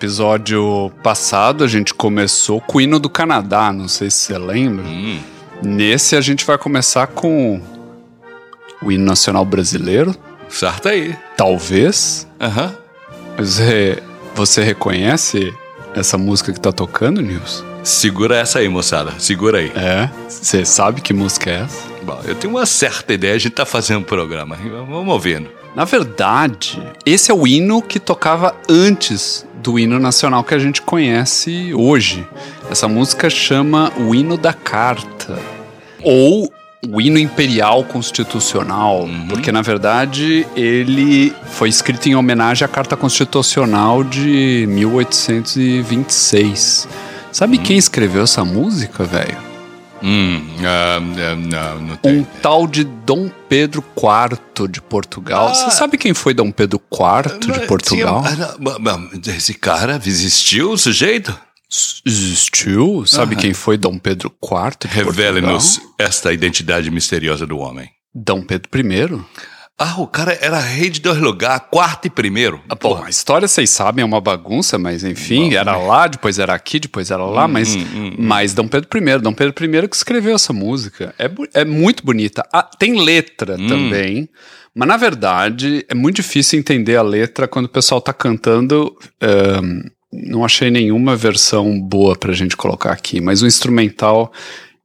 episódio passado a gente começou com o hino do Canadá, não sei se você lembra. Hum. Nesse a gente vai começar com o hino nacional brasileiro, Certo aí. talvez. Aham. Você, você reconhece essa música que tá tocando, Nils? Segura essa aí, moçada. Segura aí. É? Você sabe que música é essa? Bom, eu tenho uma certa ideia, a gente tá fazendo um programa. Vamos ouvindo. Na verdade, esse é o hino que tocava antes do hino nacional que a gente conhece hoje. Essa música chama o hino da carta. Ou o hino imperial constitucional, porque na verdade ele foi escrito em homenagem à Carta Constitucional de 1826. Sabe quem escreveu essa música, velho? Hum, ah, ah, não, não tem. Um tal de Dom Pedro IV de Portugal. Ah. Você sabe quem foi Dom Pedro IV de Portugal? tinha- ah, Esse cara existiu, o sujeito? Existiu? Sabe quem foi Dom Pedro IV Revele-nos esta identidade misteriosa do homem. Dom Pedro I. Ah, o cara era rei de dois lugares, quarto e primeiro. Ah, Bom, a história vocês sabem é uma bagunça, mas enfim, era lá, depois era aqui, depois era lá, mas, mas Dom Pedro I, Dom Pedro I que escreveu essa música. É, é muito bonita. Ah, tem letra também, mas na verdade é muito difícil entender a letra quando o pessoal tá cantando. ahn, não achei nenhuma versão boa pra gente colocar aqui, mas o instrumental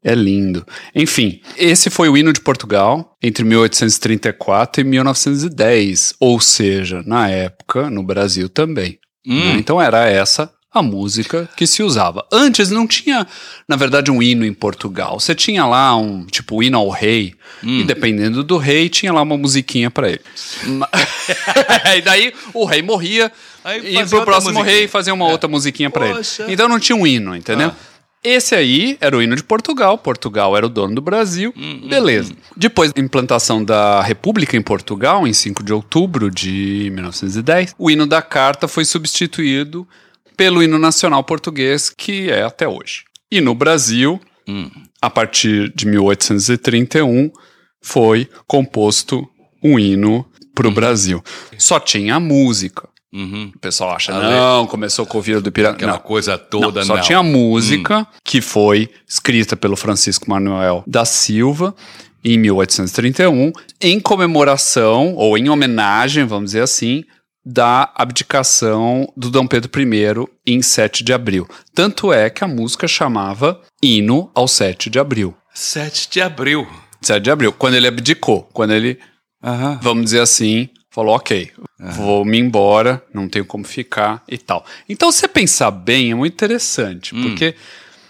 é lindo. Enfim, esse foi o hino de Portugal entre 1834 e 1910, ou seja, na época, no Brasil também. né? Então era essa a música que se usava. Antes não tinha, na verdade, um hino em Portugal. Você tinha lá um, tipo, hino ao rei, e dependendo do rei, tinha lá uma musiquinha pra ele. E daí o rei morria, Aí e pro próximo musiquinha. rei fazia uma outra musiquinha pra ele. Poxa. Então não tinha um hino, entendeu? Esse aí era o hino de Portugal. Portugal era o dono do Brasil. Beleza. Depois da implantação da República em Portugal, em 5 de outubro de 1910, o hino da carta foi substituído pelo hino nacional português, que é até hoje. E no Brasil, a partir de 1831, foi composto um hino para o Brasil. Só tinha a música. Uhum. O pessoal acha, A não, começou com o Vira do Pirata. Aquela Não, coisa toda, não, só não. tinha a música que foi escrita pelo Francisco Manuel da Silva em 1831, em comemoração ou em homenagem, vamos dizer assim, da abdicação do Dom Pedro I em 7 de abril. Tanto é que a música chamava Hino ao 7 de abril. 7 de abril. 7 de abril, quando ele abdicou, quando ele vamos dizer assim, falou, ok, vou me embora, não tenho como ficar e tal. Então, se você pensar bem, é muito interessante, porque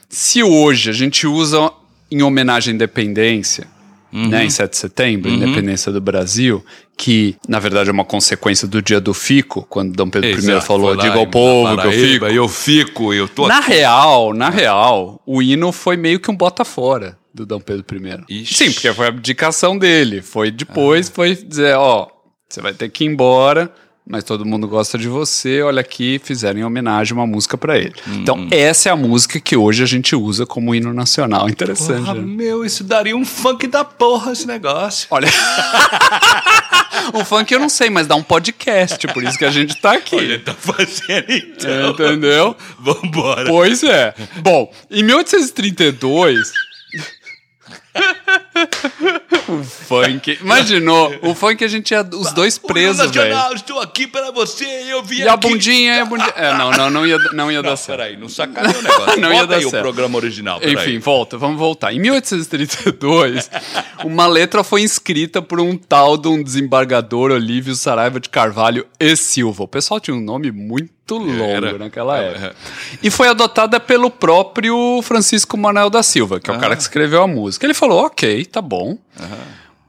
se hoje a gente usa em homenagem à independência, né, em 7 de setembro, independência do Brasil, que na verdade é uma consequência do dia do fico, quando Dom Pedro I Exato, falou, foi lá diga ao povo que eu fico. Eu fico, eu tô Na aqui. real, na real, o hino foi meio que um bota fora do Dom Pedro I. Ixi. Sim, porque foi a abdicação dele. Foi depois, foi dizer, ó, você vai ter que ir embora, mas todo mundo gosta de você. Olha aqui, fizeram em homenagem uma música pra ele. Então, essa é a música que hoje a gente usa como hino nacional. Interessante. Porra, né? meu, isso daria um funk da porra esse negócio. Olha. o funk eu não sei, mas dá um podcast, por isso que a gente tá aqui. Ele tá fazendo então. Entendeu? Vambora. Pois é. Bom, em 1832. o funk. Imaginou? O funk a gente ia os dois presos, velho. Nacional, estou aqui para você e eu vim E a aqui. bundinha, e a bundinha. É, não, não, não ia, não ia dar certo. peraí, não sacaneia o negócio. Não ia dar aí certo. o programa original, peraí. Enfim, volta, vamos voltar. Em 1832, uma letra foi escrita por um tal de um desembargador Olívio Saraiva de Carvalho e Silva. O pessoal tinha um nome muito longo Era. naquela É, época. E foi adotada pelo próprio Francisco Manuel da Silva, que é o cara que escreveu a música. Ele falou: ok, tá bom.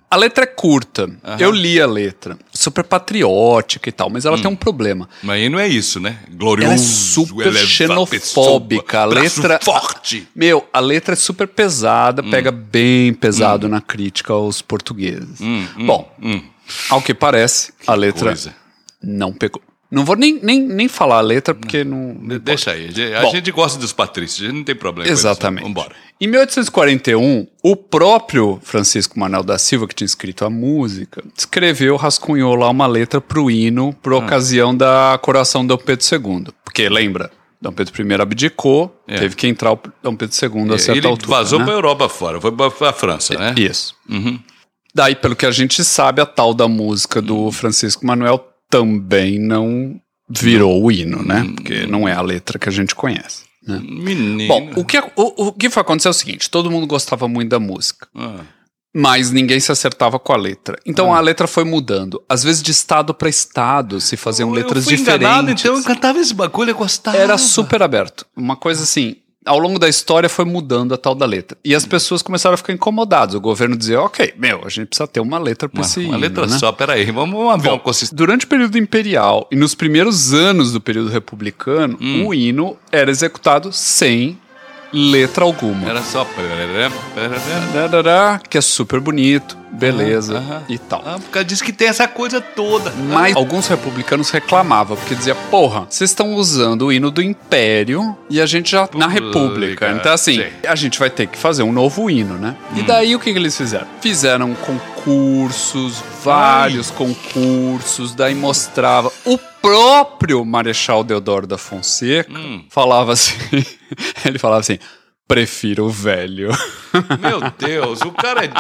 A letra é curta. Eu li a letra. Super patriótica e tal, mas ela tem um problema. Mas aí não é isso, né? Glorioso, Ela é super elevado, xenofóbica. A letra. forte. Meu, a letra é super pesada, Hum. pega bem pesado na crítica aos portugueses. Bom, ao que parece, a letra coisa. não pegou. Não vou nem, nem, nem falar a letra, porque não. não Deixa aí. A Bom, gente gosta dos patrícios, a gente não tem problema exatamente. com isso. Vambora. Em 1841, o próprio Francisco Manuel da Silva, que tinha escrito a música, escreveu, rascunhou lá uma letra pro hino, por ah. ocasião da coroação do Dom Pedro II. Porque, lembra, Dom Pedro I abdicou, é. teve que entrar o Dom Pedro II a certa ele altura. vazou né? para a Europa fora, foi para a França, né? Isso. Uhum. Daí, pelo que a gente sabe, a tal da música do Francisco Manuel também não virou o hino, né? Hum. Porque não é a letra que a gente conhece. Né? Menino. Bom, o que, o, o que foi acontecer é o seguinte: todo mundo gostava muito da música. Ah. Mas ninguém se acertava com a letra. Então ah. a letra foi mudando. Às vezes de estado para estado se faziam letras eu fui diferentes. Enganado, então eu cantava esse bagulho, eu gostava. Era super aberto. Uma coisa assim, ao longo da história foi mudando a tal da letra. E as pessoas começaram a ficar incomodadas. O governo dizia, ok, meu, a gente precisa ter uma letra para esse Uma letra né? só, peraí, vamos, vamos ver uma consistência. Durante o período imperial e nos primeiros anos do período republicano, hum. o hino era executado sem letra alguma. Era só... Que é super bonito beleza ah, e tal. Ah, porque diz que tem essa coisa toda. Mas alguns republicanos reclamavam, porque dizia, porra, vocês estão usando o hino do Império e a gente já na República. Então, assim, sim. a gente vai ter que fazer um novo hino, né? Hum. E daí o que, que eles fizeram? Fizeram concursos, vários Ai. concursos, daí mostrava o próprio Marechal Deodoro da Fonseca hum. falava assim, ele falava assim, Prefiro o velho. Meu Deus, o cara é.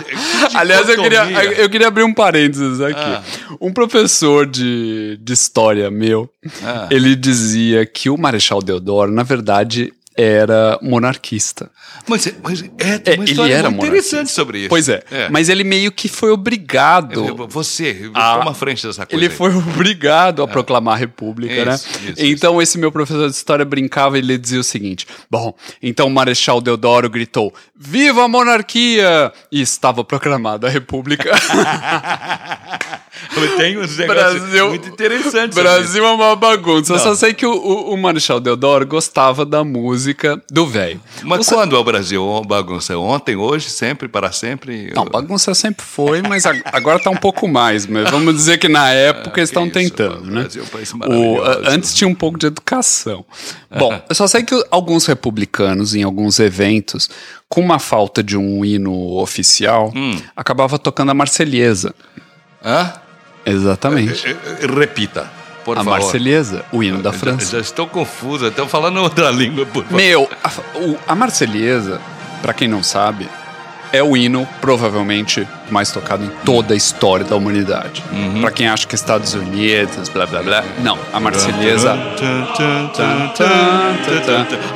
Aliás, eu queria, eu queria abrir um parênteses aqui. Ah. Um professor de, de história meu, ah. ele dizia que o Marechal Deodoro, na verdade, era monarquista. Mas, mas é, tem uma é, ele era interessante sobre isso. Pois é, é, mas ele meio que foi obrigado. Você, a, toma frente dessa coisa. Ele aí. foi obrigado a é. proclamar a república, isso, né? Isso, então isso. esse meu professor de história brincava e ele dizia o seguinte: Bom, então o Marechal Deodoro gritou: Viva a monarquia! E estava proclamada a república. Tem uns negócios Brasil, muito interessantes. Brasil é uma bagunça. Não. Eu só sei que o, o, o Marechal Deodoro gostava da música do velho. Mas Você... quando é o Brasil? Bagunça ontem, hoje, sempre, para sempre? Não, bagunça sempre foi, mas agora tá um pouco mais. Mas vamos dizer que na época eles estão tentando, né? Brasil, é um o, antes tinha um pouco de educação. Bom, eu só sei que alguns republicanos, em alguns eventos, com uma falta de um hino oficial, hum. acabava tocando a Marselhesa. Hã? Exatamente. Eh, eh, repita. Por a favor. Marselhesa, o hino da França. Já, já estou confuso, estou falando outra língua, por favor. Meu, a, o, a Marselhesa, para quem não sabe, é o hino provavelmente mais tocado em toda a história da humanidade. Uhum. Para quem acha que Estados Unidos, blá blá blá, não, a Marselhesa.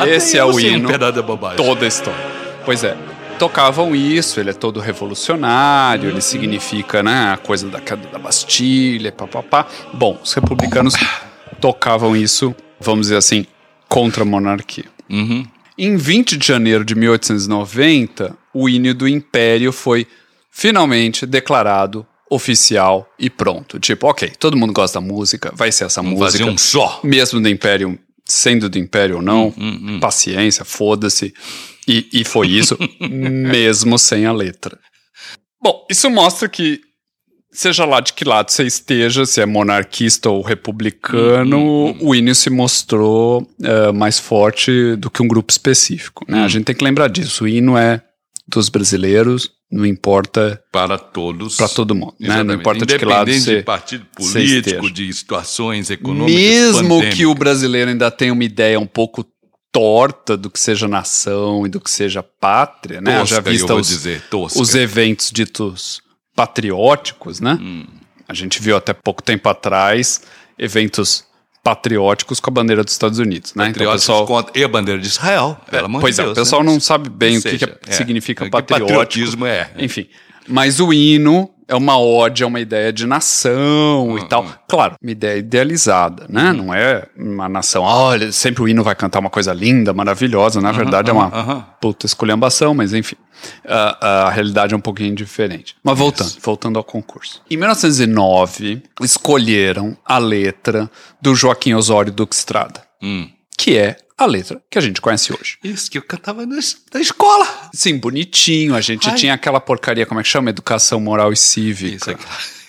Esse é o hino toda a história. Pois é, tocavam isso, ele é todo revolucionário, ele significa né, a coisa da queda da Bastilha, papapá. Bom, os republicanos tocavam isso, vamos dizer assim, contra a monarquia. Uhum. Em 20 de janeiro de 1890, o hino do Império foi finalmente declarado oficial e pronto. Tipo, ok, todo mundo gosta da música, vai ser essa Vamos música. Fazer um só. Mesmo do Império, sendo do Império ou não, hum, hum, hum. paciência, foda-se. E, e foi isso, mesmo sem a letra. Bom, isso mostra que, seja lá de que lado você esteja, se é monarquista ou republicano, hum, hum, hum. o hino se mostrou uh, mais forte do que um grupo específico. Né? A gente tem que lembrar disso. O hino é dos brasileiros, não importa para todos, para todo mundo, né? Não importa de que lado você de partido político, de situações econômicas, mesmo pandêmicas. que o brasileiro ainda tenha uma ideia um pouco torta do que seja nação e do que seja pátria, né? Tosca, Já vista os, dizer, os eventos ditos patrióticos, né? Hum. A gente viu até pouco tempo atrás eventos patrióticos com a bandeira dos Estados Unidos, né? Então, pessoal... contra... e a bandeira de Israel, é, Pois de é, Deus, o pessoal né? não sabe bem o que, que é, significa é, patriótico. patriotismo é. Enfim, mas o hino é uma ode, é uma ideia de nação uhum. e tal. Claro, uma ideia idealizada, né? Uhum. Não é uma nação, olha, sempre o hino vai cantar uma coisa linda, maravilhosa. Na uhum, verdade, é uma puta esculhambação, mas enfim. a realidade é um pouquinho diferente. Mas voltando, voltando ao concurso. Em 1909, escolheram a letra do Joaquim Osório Duque Estrada. Hum. Que é a letra que a gente conhece hoje. Isso, que eu cantava na escola. Sim, bonitinho. A gente Ai. tinha aquela porcaria, como é que chama? Educação moral e cívica. Isso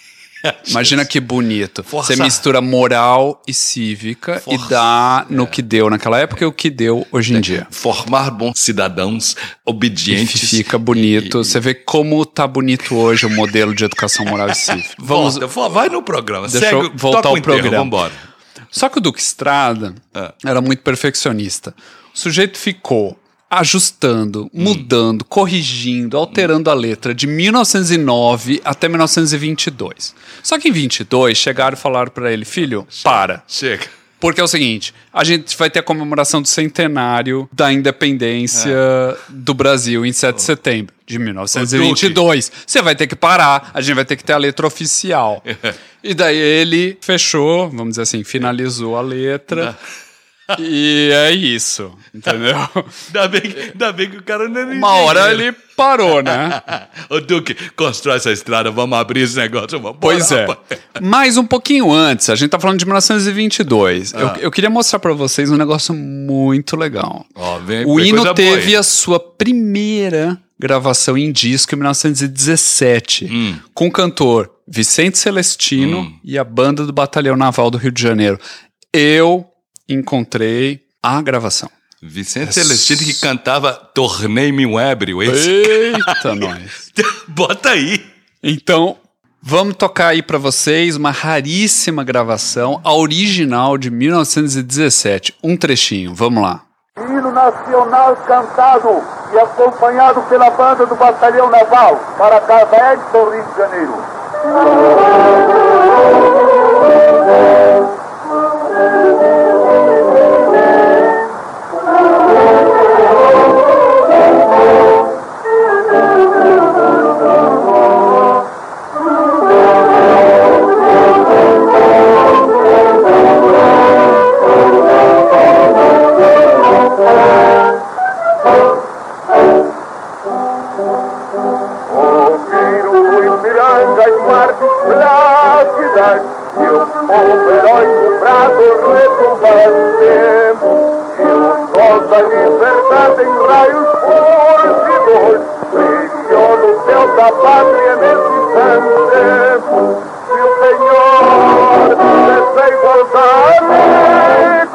Imagina que bonito. Força. Você mistura moral e cívica Força. e dá no que deu naquela época e o que deu hoje em dia. Formar bons cidadãos obedientes. Fica bonito. Você vê como tá bonito hoje o modelo de educação moral e cívica. Vamos, vai no programa. Deixa Segue, eu voltar ao o enterro, programa. Só que o Duque Estrada Ah. era muito perfeccionista. O sujeito ficou ajustando, Hum. mudando, corrigindo, alterando a letra de 1909 até 1922. Só que em 22 chegaram e falaram pra ele, filho, para. Chega. Porque é o seguinte, a gente vai ter a comemoração do centenário da independência do Brasil em 7 de setembro de 1922. Você vai ter que parar, a gente vai ter que ter a letra oficial. e daí ele fechou, vamos dizer assim, finalizou a letra. e é isso, entendeu? Ainda bem, que- ainda bem que o cara não é Uma hora ele parou, né? Ô, Duque, constrói essa estrada, vamos abrir esse negócio. Vamos Pois é. Mas um pouquinho antes, a gente tá falando de 1922. Eu, eu queria mostrar pra vocês um negócio muito legal. Ó, vem- o hino boa teve aí. a sua primeira gravação em disco em 1917, Hum. com o cantor Vicente Celestino e a banda do Batalhão Naval do Rio de Janeiro. Eu encontrei a gravação. Vicente Celestino que cantava Tornei-me um ébrio, esse. Eita, nós. Bota aí. Então, vamos tocar aí pra vocês uma raríssima gravação, a original de 1917. Um trechinho, vamos lá. Hino nacional cantado e acompanhado pela banda do Batalhão Naval para Cavaé do Rio de Janeiro. No céu da pátria nesse instante E o Senhor dessa igualdade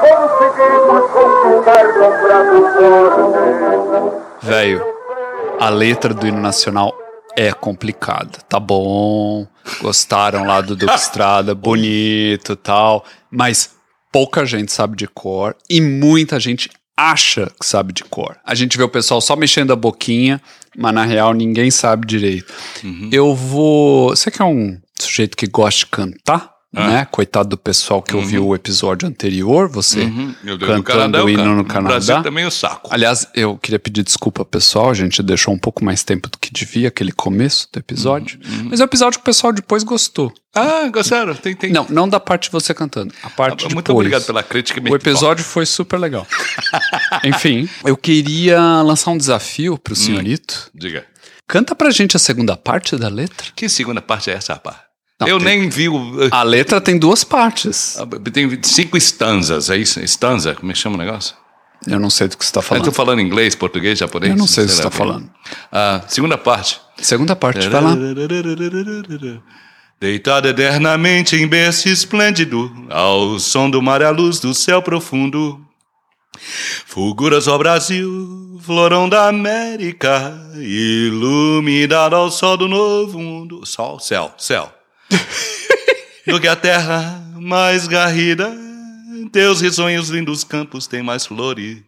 Conseguimos conquistar com braço forte Velho, a letra do hino nacional é complicada. Tá bom, gostaram lá do Duque Estrada, bonito tal, mas pouca gente sabe de cor e muita gente acha que sabe de cor. A gente vê o pessoal só mexendo a boquinha, mas na real ninguém sabe direito. Eu vou. Você que é um sujeito que gosta de cantar? Né? Coitado do pessoal que ouviu o episódio anterior, você dei cantando Canadá, o hino no Canadá. Brasil também o saco. Aliás, eu queria pedir desculpa pessoal, a gente deixou um pouco mais tempo do que devia, aquele começo do episódio. Mas é um episódio que o pessoal depois gostou. Ah, gostaram? Tem, tem. Não, não da parte de você cantando, a parte Ah, depois. Muito obrigado pela crítica. O episódio foi super legal. Enfim, eu queria lançar um desafio pro senhorito. Diga. Canta pra gente a segunda parte da letra. Que segunda parte é essa, rapaz? Não, eu tem- nem vi o. A letra tem duas partes. Tem cinco stanzas, é isso? Stanza, como é que chama o negócio? Eu não sei do que você tá Eu falando. tô falando inglês, português, japonês? Eu não sei o que você tá quê. falando. Ah, segunda parte. Segunda parte, vai lá. Deitado eternamente em berço esplêndido, ao som do mar e à luz do céu profundo. Fulguras ao Brasil, florão da América, iluminado ao sol do novo mundo. Sol, céu, céu. Do que a terra mais garrida, teus risonhos lindos campos têm mais flores.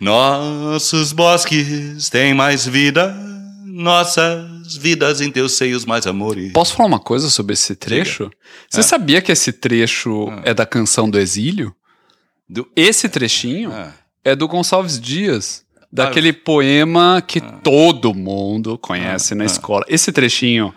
Nossos bosques têm mais vida, nossas vidas em teus seios mais amores. Posso falar uma coisa sobre esse trecho? Você sabia que esse trecho é da canção do Exílio? Do- Esse trechinho Ah. é do Gonçalves Dias, daquele poema que todo mundo conhece na escola. Esse trechinho,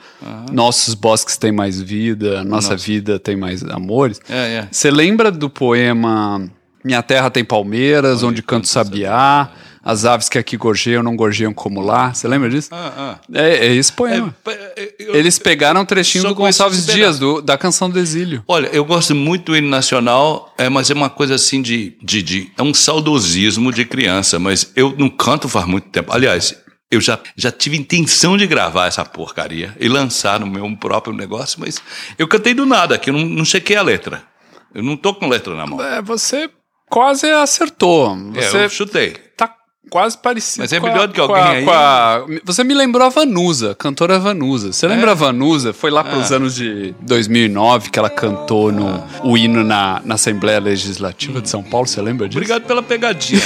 nossos bosques têm mais vida, nossa vida tem mais amores. É, é. Você lembra do poema Minha Terra tem Palmeiras, onde, canto sabiá, as aves que aqui gorjeiam não gorjeiam como lá? Você lembra disso? Ah, ah. É, é esse poema. É, eu- Eles pegaram um trechinho do Gonçalves Dias, do- da canção do Exílio. Olha, eu gosto muito do hino nacional, é, mas é uma coisa assim de, de, de- É um saudosismo de criança, mas eu não canto faz muito tempo. Aliás, Eu já, já tive intenção de gravar essa porcaria e lançar no meu próprio negócio, mas eu cantei do nada, que eu não, não chequei a letra. Eu não tô com letra na mão. É, você quase acertou. Você É, eu chutei. Quase parecido. Mas é a- melhor do que alguém a- aí. a- Você me lembrou a Vanusa, cantora Vanusa. Você lembra a Vanusa? Foi lá para os Ah. anos de 2009 que ela cantou no, o hino na, na Assembleia Legislativa de São Paulo. Você lembra disso? Obrigado pela pegadinha.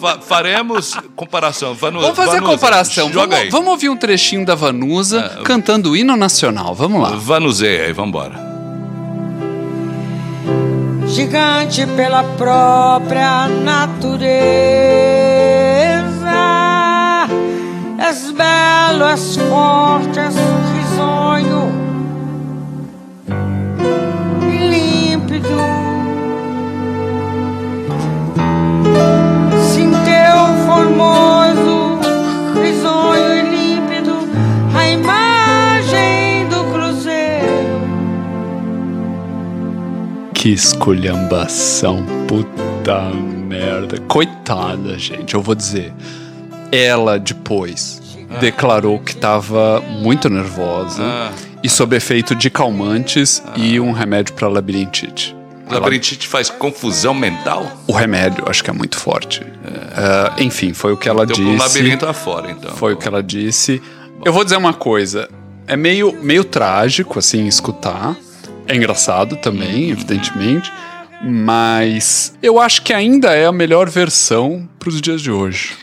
Fa- faremos comparação. Vanu, Vamos fazer a Vanusa, comparação. Joga Vamos, vamos ouvir um trechinho da Vanusa Ah, cantando o hino nacional. Vamos lá. Vanuseia aí, vambora. Gigante pela própria natureza. És belo, és forte, és Que esculhambação, puta merda. Coitada, gente, eu vou dizer. Ela depois declarou que estava muito nervosa Ah. e sob efeito de calmantes e um remédio para labirintite. Labirintite faz confusão mental? o remédio, acho que é muito forte. Ah, enfim, foi o que ela Então, disse. um labirinto afora, então. Foi o que ela disse. Eu vou dizer uma coisa. É meio, meio trágico, assim, escutar. É engraçado também, evidentemente. Mas eu acho que ainda é a melhor versão para os dias de hoje.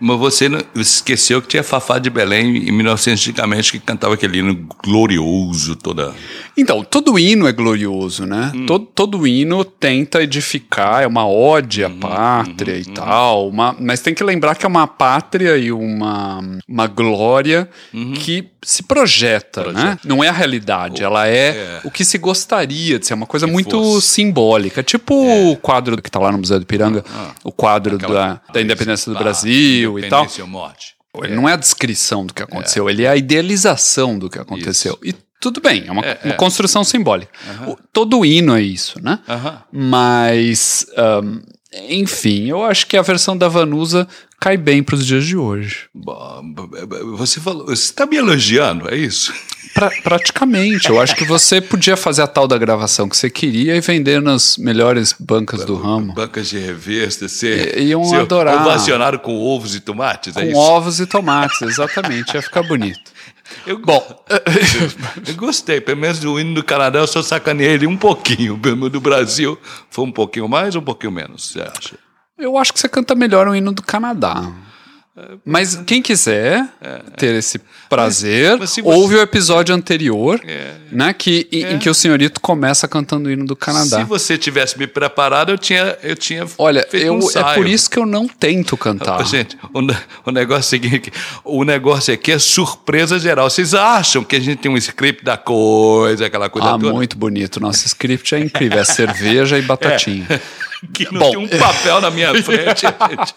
Mas você não- esqueceu que tinha Fafá de Belém em 1900 antigamente que cantava aquele hino glorioso toda. Então, todo hino é glorioso, né? Todo, todo hino tenta edificar, é uma ode à pátria e tal, uma- mas tem que lembrar que é uma pátria e uma, uma glória que se projeta, né? Não é a realidade, ela é, é. o que se gostaria de ser, uma coisa muito fosse. simbólica. Tipo o quadro que tá lá no Museu do Piranga, o quadro da, da independência do Ah, Brasil e tal. Morte. Ele não é a descrição do que aconteceu, ele é a idealização do que aconteceu. E tudo bem, é uma, É, uma é. construção simbólica. Todo hino é isso, né? Mas, ahn, enfim, eu acho que a versão da Vanusa cai bem para os dias de hoje. Você falou, você está me elogiando, é isso? Pra- praticamente, eu acho que você podia fazer a tal da gravação que você queria e vender nas melhores bancas do ramo. Bancas de revista, ser, I- iam ser adorar. ovacionado com ovos e tomates, é Com isso? ovos e tomates, exatamente, ia ficar bonito. Eu, Bom, eu gostei, pelo menos do hino do Canadá eu só sacaneei ele um pouquinho, pelo do Brasil foi um pouquinho mais ou um pouquinho menos, você acha? Eu acho que você canta melhor o hino do Canadá. Mas quem quiser ter esse prazer, Mas- mas você- ouve o episódio anterior, É. né? Que, em, em que o senhorito começa cantando o hino do Canadá. Se você tivesse me preparado, eu tinha, eu tinha Olha, eu, um é por isso que eu não tento cantar. Ô, Gente, o, o negócio é o seguinte, o negócio aqui é surpresa geral. Vocês acham que a gente tem um script da coisa, aquela coisa Ah, toda? muito bonito. Nosso script é incrível. É cerveja e batatinha. Que não Bom. tem um papel na minha frente. gente.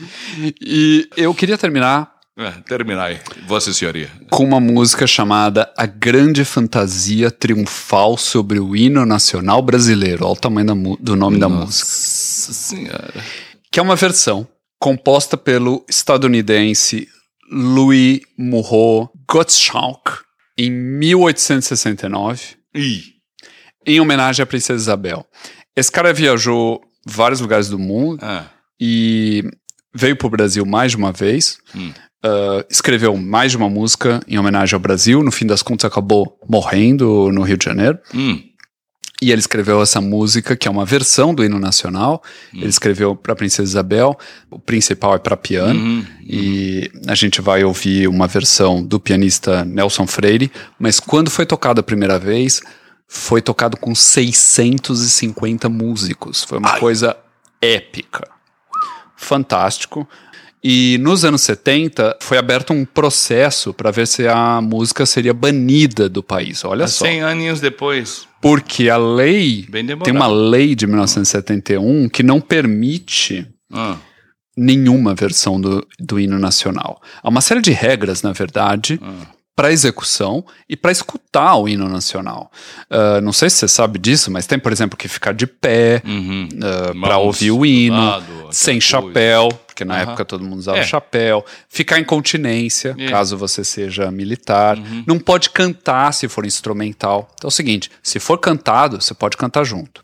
E eu queria terminar É, terminar aí, Vossa Senhoria. com uma música chamada A Grande Fantasia Triunfal sobre o Hino Nacional Brasileiro. Olha o tamanho da do nome da música. Nossa Senhora. que é uma versão composta pelo estadunidense Louis Moreau Gottschalk em 1869, Ih, em homenagem à Princesa Isabel. Esse cara viajou vários lugares do mundo ah, e veio para o Brasil mais de uma vez. Hum. Uh, escreveu mais de uma música em homenagem ao Brasil. No fim das contas, acabou morrendo no Rio de Janeiro. hum, E ele escreveu essa música, que é uma versão do hino nacional. Hum. Ele escreveu para Princesa Isabel. O principal é para piano. uhum. E a gente vai ouvir uma versão do pianista Nelson Freire. Mas quando foi tocado a primeira vez, foi tocado com 650 músicos. Foi uma Ai. coisa épica. Fantástico. E nos anos 70 foi aberto um processo para ver se a música seria banida do país. Olha só. 100 aninhos depois. Porque a lei, tem uma lei de 1971 que não permite Ah, nenhuma versão do, do hino nacional. Há uma série de regras, na verdade, para execução e para escutar o hino nacional. Uh, não sei se você sabe disso, mas tem, por exemplo, que ficar de pé Uhum. uh, para Mãos ouvir o hino, lado, sem coisa. chapéu, porque na Aham. época todo mundo usava É. chapéu, ficar em continência, É. caso você seja militar, Uhum. não pode cantar se for instrumental. Então é o seguinte, se for cantado, você pode cantar junto.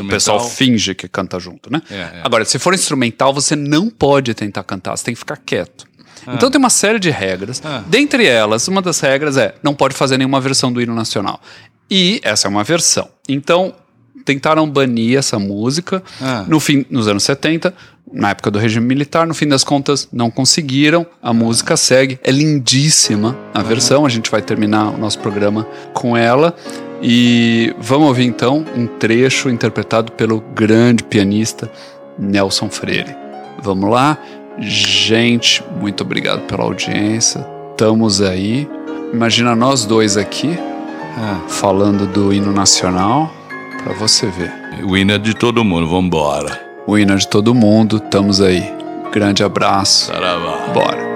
O pessoal finge que canta junto, né? É, é. Agora, se for instrumental, você não pode tentar cantar, você tem que ficar quieto. Ah. Então tem uma série de regras. Dentre elas, uma das regras é não pode fazer nenhuma versão do hino nacional. E essa é uma versão. Então, tentaram banir essa música Ah. no fim, nos anos 70, na época do regime militar. No fim das contas, não conseguiram. A música segue. É lindíssima a versão. A gente vai terminar o nosso programa com ela. E vamos ouvir então um trecho interpretado pelo grande pianista Nelson Freire. Vamos lá? Gente, muito obrigado pela audiência. Estamos aí. Imagina nós dois aqui Ah. falando do hino nacional para você ver. O hino é de todo mundo, vambora. O hino é de todo mundo, estamos aí. Grande abraço. Saravá. Bora.